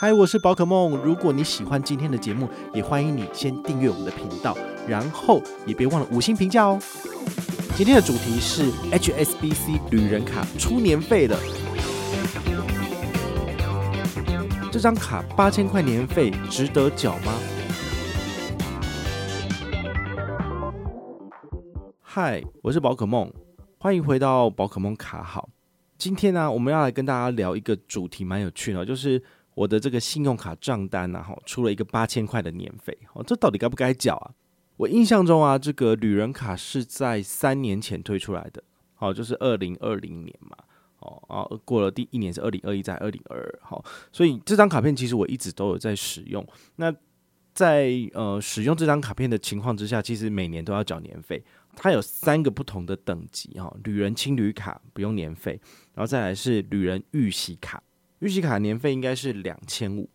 嗨，我是宝可梦。如果你喜欢今天的节目，也欢迎你先订阅我们的频道，然后也别忘了五星评价哦。今天的主题是 HSBC 旅人卡出年费了。这张卡八千块年费值得缴吗？嗨，我是宝可梦，欢迎回到宝可梦卡好。今天呢，我们要来跟大家聊一个主题，蛮有趣的，就是。我的这个信用卡账单啊，哈，出了一个八千块的年费，哦，这到底该不该缴啊？我印象中啊，这个旅人卡是在三年前推出来的，好，就是二零二零年嘛，哦，然后过了第一年是二零二一，在二零二二，好，所以这张卡片其实我一直都有在使用。那在呃使用这张卡片的情况之下，其实每年都要缴年费。它有三个不同的等级，哈，旅人青旅卡不用年费，然后再来是旅人预习卡。预习卡年费应该是两千五，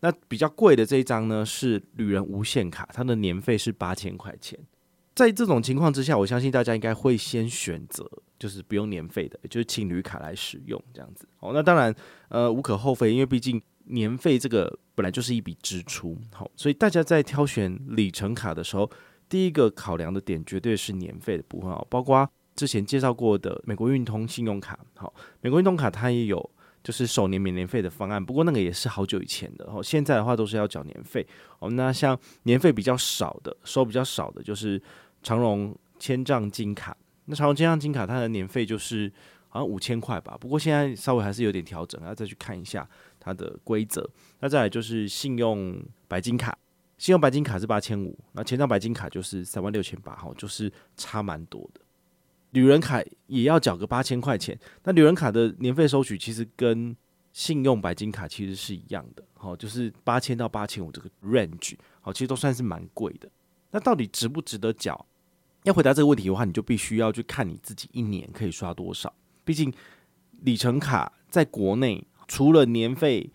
那比较贵的这一张呢是旅人无限卡，它的年费是八千块钱。在这种情况之下，我相信大家应该会先选择就是不用年费的，就是青旅卡来使用这样子。哦，那当然呃无可厚非，因为毕竟年费这个本来就是一笔支出，好，所以大家在挑选里程卡的时候，第一个考量的点绝对是年费的部分哦，包括之前介绍过的美国运通信用卡，好，美国运通卡它也有。就是首年免年费的方案，不过那个也是好久以前的哦。现在的话都是要缴年费哦。那像年费比较少的，收比较少的，就是长荣千帐金卡。那长荣千帐金卡它的年费就是好像五千块吧，不过现在稍微还是有点调整，要再去看一下它的规则。那再来就是信用白金卡，信用白金卡是八千五，那千帐白金卡就是三万六千八，哈，就是差蛮多的。旅人卡也要缴个八千块钱，那旅人卡的年费收取其实跟信用白金卡其实是一样的，好，就是八千到八千五这个 range，好，其实都算是蛮贵的。那到底值不值得缴？要回答这个问题的话，你就必须要去看你自己一年可以刷多少。毕竟里程卡在国内除了年费，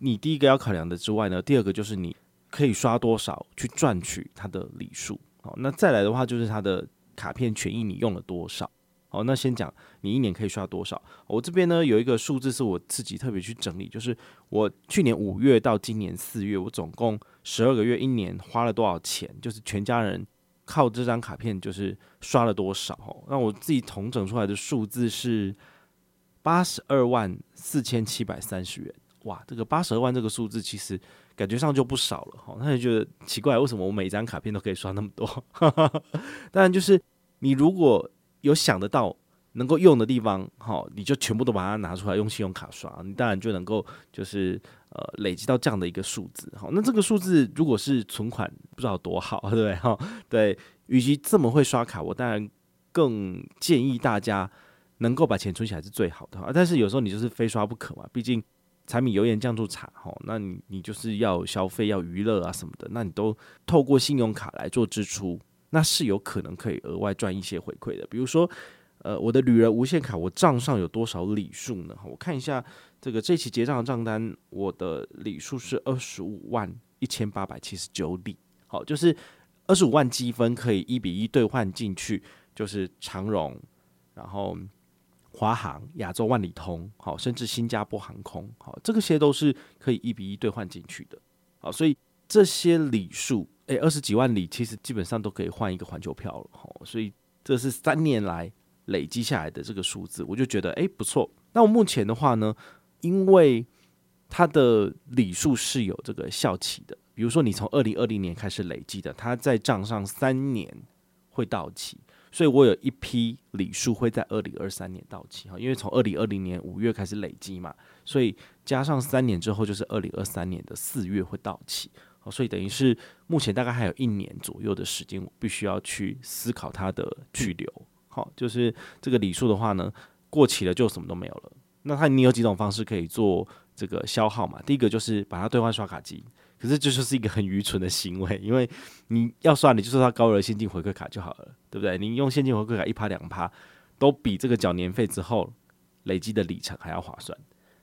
你第一个要考量的之外呢，第二个就是你可以刷多少去赚取它的礼数。好，那再来的话就是它的。卡片权益你用了多少？好，那先讲你一年可以刷多少。我这边呢有一个数字是我自己特别去整理，就是我去年五月到今年四月，我总共十二个月一年花了多少钱？就是全家人靠这张卡片就是刷了多少？那我自己统整出来的数字是八十二万四千七百三十元。哇，这个八十二万这个数字其实感觉上就不少了哈，那你觉得奇怪，为什么我每一张卡片都可以刷那么多？当然就是你如果有想得到能够用的地方，好，你就全部都把它拿出来用信用卡刷，你当然就能够就是呃累积到这样的一个数字。好，那这个数字如果是存款，不知道多好，对不对？哈，对，与其这么会刷卡，我当然更建议大家能够把钱存起来是最好的。但是有时候你就是非刷不可嘛，毕竟。柴米油盐酱醋茶，吼，那你你就是要消费要娱乐啊什么的，那你都透过信用卡来做支出，那是有可能可以额外赚一些回馈的。比如说，呃，我的旅人无限卡，我账上有多少礼数呢？我看一下这个这期结账的账单，我的礼数是二十五万一千八百七十九里，好，就是二十五万积分可以一比一兑换进去，就是长荣，然后。华航、亚洲万里通，好，甚至新加坡航空，好，这个些都是可以一比一兑换进去的，好，所以这些里数，诶，二十几万里，其实基本上都可以换一个环球票了，好，所以这是三年来累积下来的这个数字，我就觉得诶不错。那我目前的话呢，因为它的里数是有这个效期的，比如说你从二零二零年开始累积的，它在账上三年会到期。所以我有一批礼数会在二零二三年到期哈，因为从二零二零年五月开始累积嘛，所以加上三年之后就是二零二三年的四月会到期，好，所以等于是目前大概还有一年左右的时间，我必须要去思考它的去留，好，就是这个礼数的话呢，过期了就什么都没有了。那它你有几种方式可以做这个消耗嘛？第一个就是把它兑换刷卡机。可是这就是一个很愚蠢的行为，因为你要算，你就刷高额现金回馈卡就好了，对不对？你用现金回馈卡一趴两趴，都比这个缴年费之后累积的里程还要划算。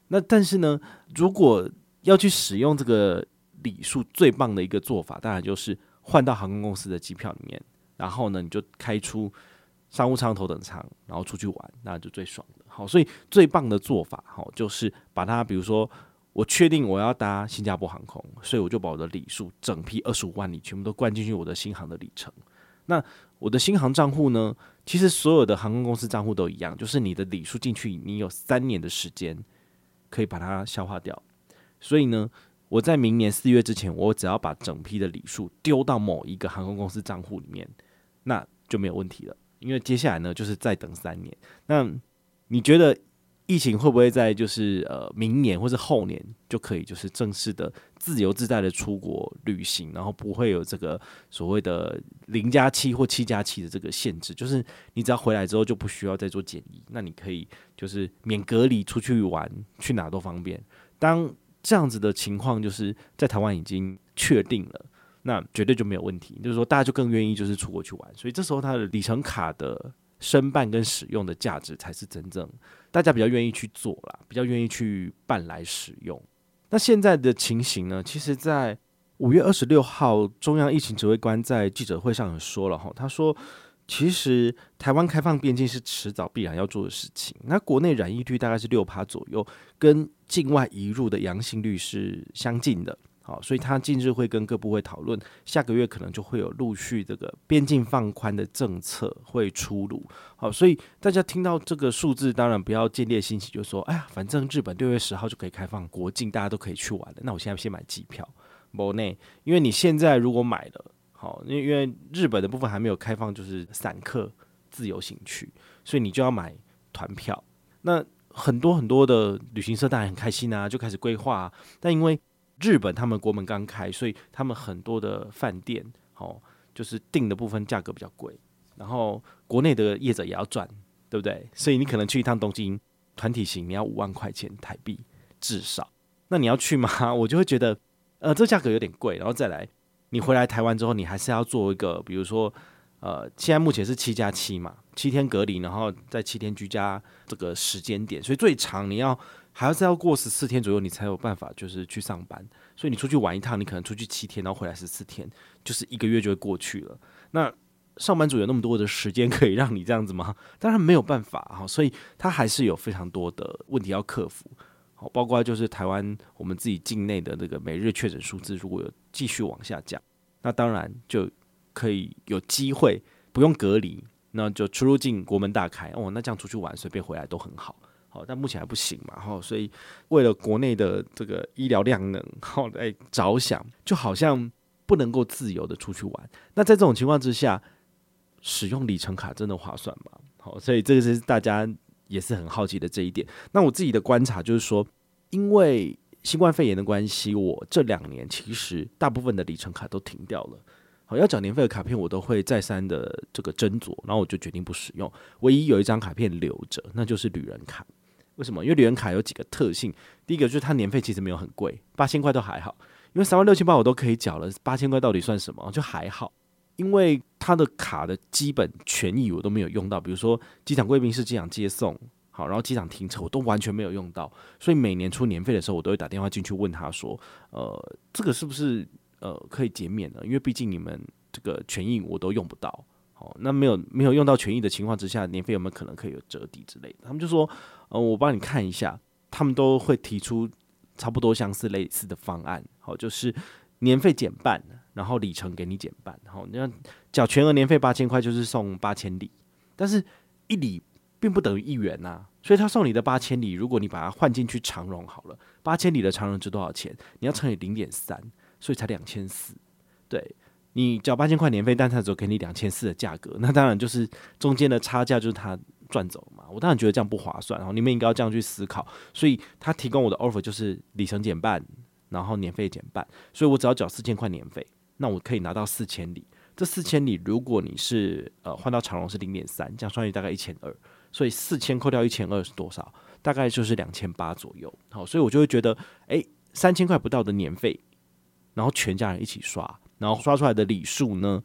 那但是呢，如果要去使用这个里数，最棒的一个做法，当然就是换到航空公司的机票里面，然后呢，你就开出商务舱、头等舱，然后出去玩，那就最爽的。好，所以最棒的做法，好，就是把它，比如说。我确定我要搭新加坡航空，所以我就把我的里数整批二十五万里全部都灌进去我的新航的里程。那我的新航账户呢？其实所有的航空公司账户都一样，就是你的里数进去，你有三年的时间可以把它消化掉。所以呢，我在明年四月之前，我只要把整批的里数丢到某一个航空公司账户里面，那就没有问题了。因为接下来呢，就是再等三年。那你觉得？疫情会不会在就是呃明年或是后年就可以就是正式的自由自在的出国旅行，然后不会有这个所谓的零加七或七加七的这个限制，就是你只要回来之后就不需要再做检疫，那你可以就是免隔离出去玩，去哪都方便。当这样子的情况就是在台湾已经确定了，那绝对就没有问题，就是说大家就更愿意就是出国去玩，所以这时候它的里程卡的。申办跟使用的价值才是真正大家比较愿意去做啦，比较愿意去办来使用。那现在的情形呢？其实，在五月二十六号，中央疫情指挥官在记者会上也说了哈，他说，其实台湾开放边境是迟早必然要做的事情。那国内染疫率大概是六趴左右，跟境外移入的阳性率是相近的。好，所以他近日会跟各部会讨论，下个月可能就会有陆续这个边境放宽的政策会出炉。好，所以大家听到这个数字，当然不要见猎心喜，就说，哎呀，反正日本六月十号就可以开放国境，大家都可以去玩了。那我现在先买机票，国内，因为你现在如果买了，好，因为因为日本的部分还没有开放，就是散客自由行区，所以你就要买团票。那很多很多的旅行社当然很开心啊，就开始规划，但因为日本他们国门刚开，所以他们很多的饭店，哦，就是订的部分价格比较贵，然后国内的业者也要赚，对不对？所以你可能去一趟东京团体行，你要五万块钱台币至少。那你要去吗？我就会觉得，呃，这价格有点贵。然后再来，你回来台湾之后，你还是要做一个，比如说，呃，现在目前是七加七嘛，七天隔离，然后在七天居家这个时间点，所以最长你要。还要再要过十四天左右，你才有办法就是去上班。所以你出去玩一趟，你可能出去七天，然后回来十四天，就是一个月就会过去了。那上班族有那么多的时间可以让你这样子吗？当然没有办法哈。所以他还是有非常多的问题要克服。好，包括就是台湾我们自己境内的那个每日确诊数字，如果有继续往下降，那当然就可以有机会不用隔离，那就出入境国门大开哦。那这样出去玩随便回来都很好。好，但目前还不行嘛，哈，所以为了国内的这个医疗量能，好来着想，就好像不能够自由的出去玩。那在这种情况之下，使用里程卡真的划算吗？好，所以这个是大家也是很好奇的这一点。那我自己的观察就是说，因为新冠肺炎的关系，我这两年其实大部分的里程卡都停掉了。好，要缴年费的卡片，我都会再三的这个斟酌，然后我就决定不使用。唯一有一张卡片留着，那就是旅人卡。为什么？因为旅人卡有几个特性。第一个就是它年费其实没有很贵，八千块都还好。因为三万六千八我都可以缴了，八千块到底算什么？就还好。因为它的卡的基本权益我都没有用到，比如说机场贵宾室、机场接送，好，然后机场停车我都完全没有用到。所以每年出年费的时候，我都会打电话进去问他说：“呃，这个是不是呃可以减免呢？因为毕竟你们这个权益我都用不到。”好，那没有没有用到权益的情况之下，年费有没有可能可以有折抵之类的？他们就说。呃，我帮你看一下，他们都会提出差不多相似类似的方案。好，就是年费减半，然后里程给你减半。好，你要缴全额年费八千块，就是送八千里，但是一里并不等于一元呐、啊。所以他送你的八千里，如果你把它换进去长荣好了，八千里的长荣值多少钱？你要乘以零点三，所以才两千四。对，你缴八千块年费，但他只给你两千四的价格，那当然就是中间的差价就是他。赚走嘛？我当然觉得这样不划算，然后你们应该要这样去思考。所以他提供我的 offer 就是里程减半，然后年费减半，所以我只要缴四千块年费，那我可以拿到四千里。这四千里，如果你是呃换到长荣是零点三，这样算下大概一千二，所以四千扣掉一千二是多少？大概就是两千八左右。好，所以我就会觉得，诶，三千块不到的年费，然后全家人一起刷，然后刷出来的里数呢，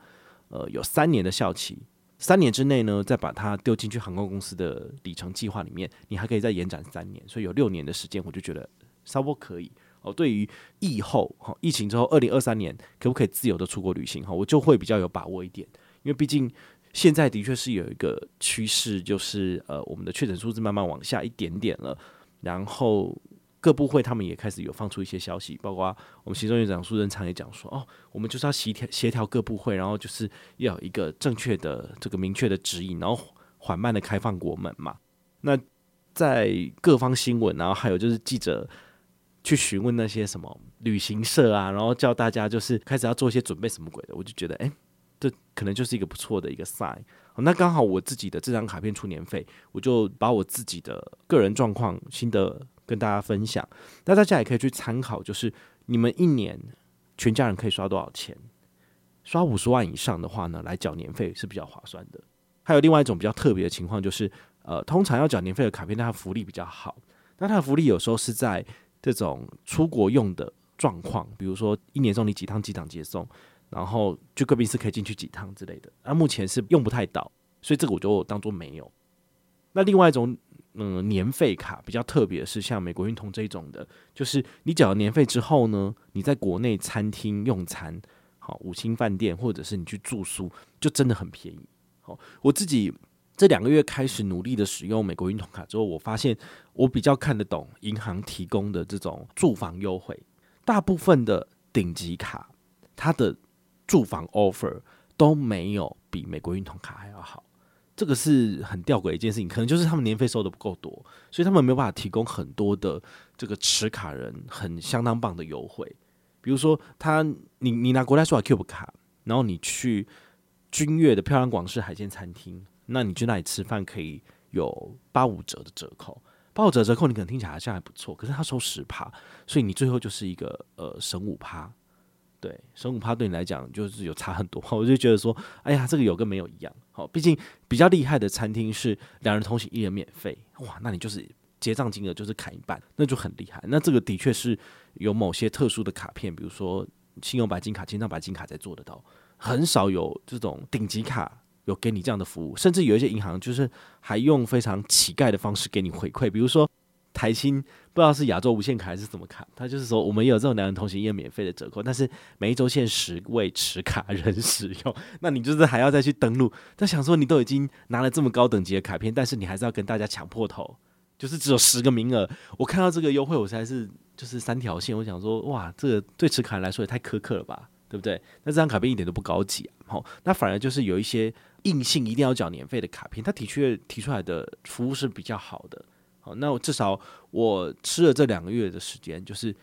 呃，有三年的效期。三年之内呢，再把它丢进去航空公司的里程计划里面，你还可以再延展三年，所以有六年的时间，我就觉得稍微可以。哦。对于疫后哈疫情之后，二零二三年可不可以自由的出国旅行哈，我就会比较有把握一点，因为毕竟现在的确是有一个趋势，就是呃我们的确诊数字慢慢往下一点点了，然后各部会他们也开始有放出一些消息，包括我们行政院长苏贞昌也讲说，哦，我们就是要协调协调各部会，然后就是要有一个正确的这个明确的指引，然后缓慢的开放国门嘛。那在各方新闻，然后还有就是记者去询问那些什么旅行社啊，然后叫大家就是开始要做一些准备什么鬼的，我就觉得，哎，这可能就是一个不错的一个 sign。那刚好我自己的这张卡片出年费，我就把我自己的个人状况心得跟大家分享。那大家也可以去参考，就是你们一年全家人可以刷多少钱？刷五十万以上的话呢，来缴年费是比较划算的。还有另外一种比较特别的情况，就是呃，通常要缴年费的卡片，它的福利比较好。那它的福利有时候是在这种出国用的状况，比如说一年送你几趟机场接送。然后就贵宾室可以进去几趟之类的，那、目前是用不太到，所以这个我就当做没有。那另外一种，嗯，年费卡比较特别的是，像美国运通这种的，就是你缴了年费之后呢，你在国内餐厅用餐，好五星饭店或者是你去住宿，就真的很便宜。好，我自己这两个月开始努力的使用美国运通卡之后，我发现我比较看得懂银行提供的这种住房优惠，大部分的顶级卡它的住房 offer 都没有比美国运通卡还要好，这个是很吊诡的一件事情，可能就是他们年费收的不够多，所以他们没有办法提供很多的这个持卡人很相当棒的优惠。比如说他，你你拿国泰世华 Cube 卡，然后你去君悦的漂亮广式海鲜餐厅，那你去那里吃饭可以有八五折的折扣，八五折折扣你可能听起来好像还不错，可是他收十趴，所以你最后就是一个呃省五趴。对，省五趴对你来讲就是有差很多，我就觉得说，哎呀，这个有跟没有一样。好，毕竟比较厉害的餐厅是两人同行一人免费，哇，那你就是结账金额就是砍一半，那就很厉害。那这个的确是有某些特殊的卡片，比如说信用白金卡、千张白金卡才做得到，很少有这种顶级卡有给你这样的服务，甚至有一些银行就是还用非常乞丐的方式给你回馈，比如说。台新不知道是亚洲无限卡还是怎么卡，他就是说我们也有这种两人同行一人免费的折扣，但是每一周限十位持卡人使用，那你就是还要再去登录。他想说你都已经拿了这么高等级的卡片，但是你还是要跟大家抢破头，就是只有十个名额。我看到这个优惠，我才是就是三条线。我想说，哇，这个对持卡人来说也太苛刻了吧，对不对？那这张卡片一点都不高级啊。好，那反而就是有一些硬性一定要缴年费的卡片，它的确提出来的服务是比较好的。那我至少我吃了这两个月的时间，就是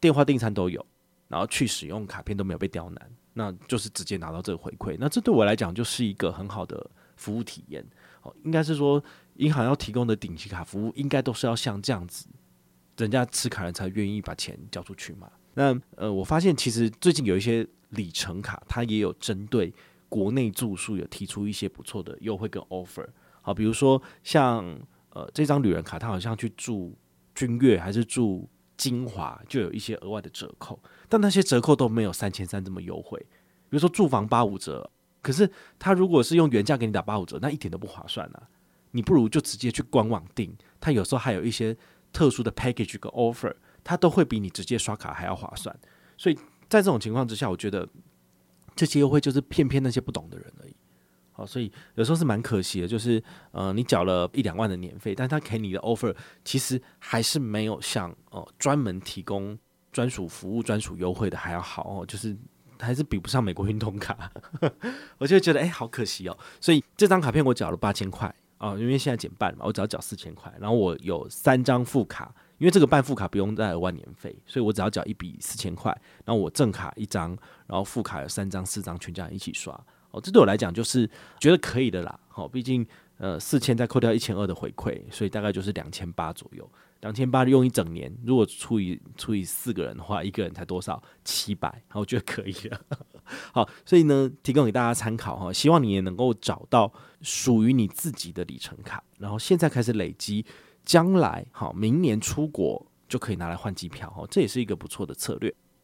电话订餐都有，然后去使用卡片都没有被刁难，那就是直接拿到这个回馈。那这对我来讲就是一个很好的服务体验。哦，应该是说银行要提供的顶级卡服务，应该都是要像这样子，人家持卡人才愿意把钱交出去嘛。那呃，我发现其实最近有一些里程卡，它也有针对国内住宿有提出一些不错的优惠跟 offer。好，比如说像。呃，这张旅人卡，他好像去住君悦还是住金华，就有一些额外的折扣，但那些折扣都没有三千三这么优惠。比如说住房八五折，可是他如果是用原价给你打八五折，那一点都不划算啊！你不如就直接去官网订，他有时候还有一些特殊的 package 跟 offer，他都会比你直接刷卡还要划算。所以在这种情况之下，我觉得这些优惠就是骗骗那些不懂的人而已。好，所以有时候是蛮可惜的，就是呃，你缴了一两万的年费，但他给你的 offer 其实还是没有像呃专门提供专属服务、专属优惠的还要好哦，就是还是比不上美国运通卡，我就觉得哎、好可惜哦。所以这张卡片我缴了八千块啊，因为现在减半嘛，我只要缴四千块，然后我有三张副卡，因为这个办副卡不用再额外年费，所以我只要缴一笔四千块，然后我正卡一张，然后副卡有三张、四张，全家人一起刷。哦，这对我来讲就是觉得可以的啦。好，毕竟呃四千再扣掉一千二的回馈，所以大概就是两千八左右。两千八用一整年，如果除以除以四个人的话，一个人才多少？七百，我觉得可以了。好，所以呢，提供给大家参考哈，希望你也能够找到属于你自己的里程卡，然后现在开始累积，将来好明年出国就可以拿来换机票哈，这也是一个不错的策略。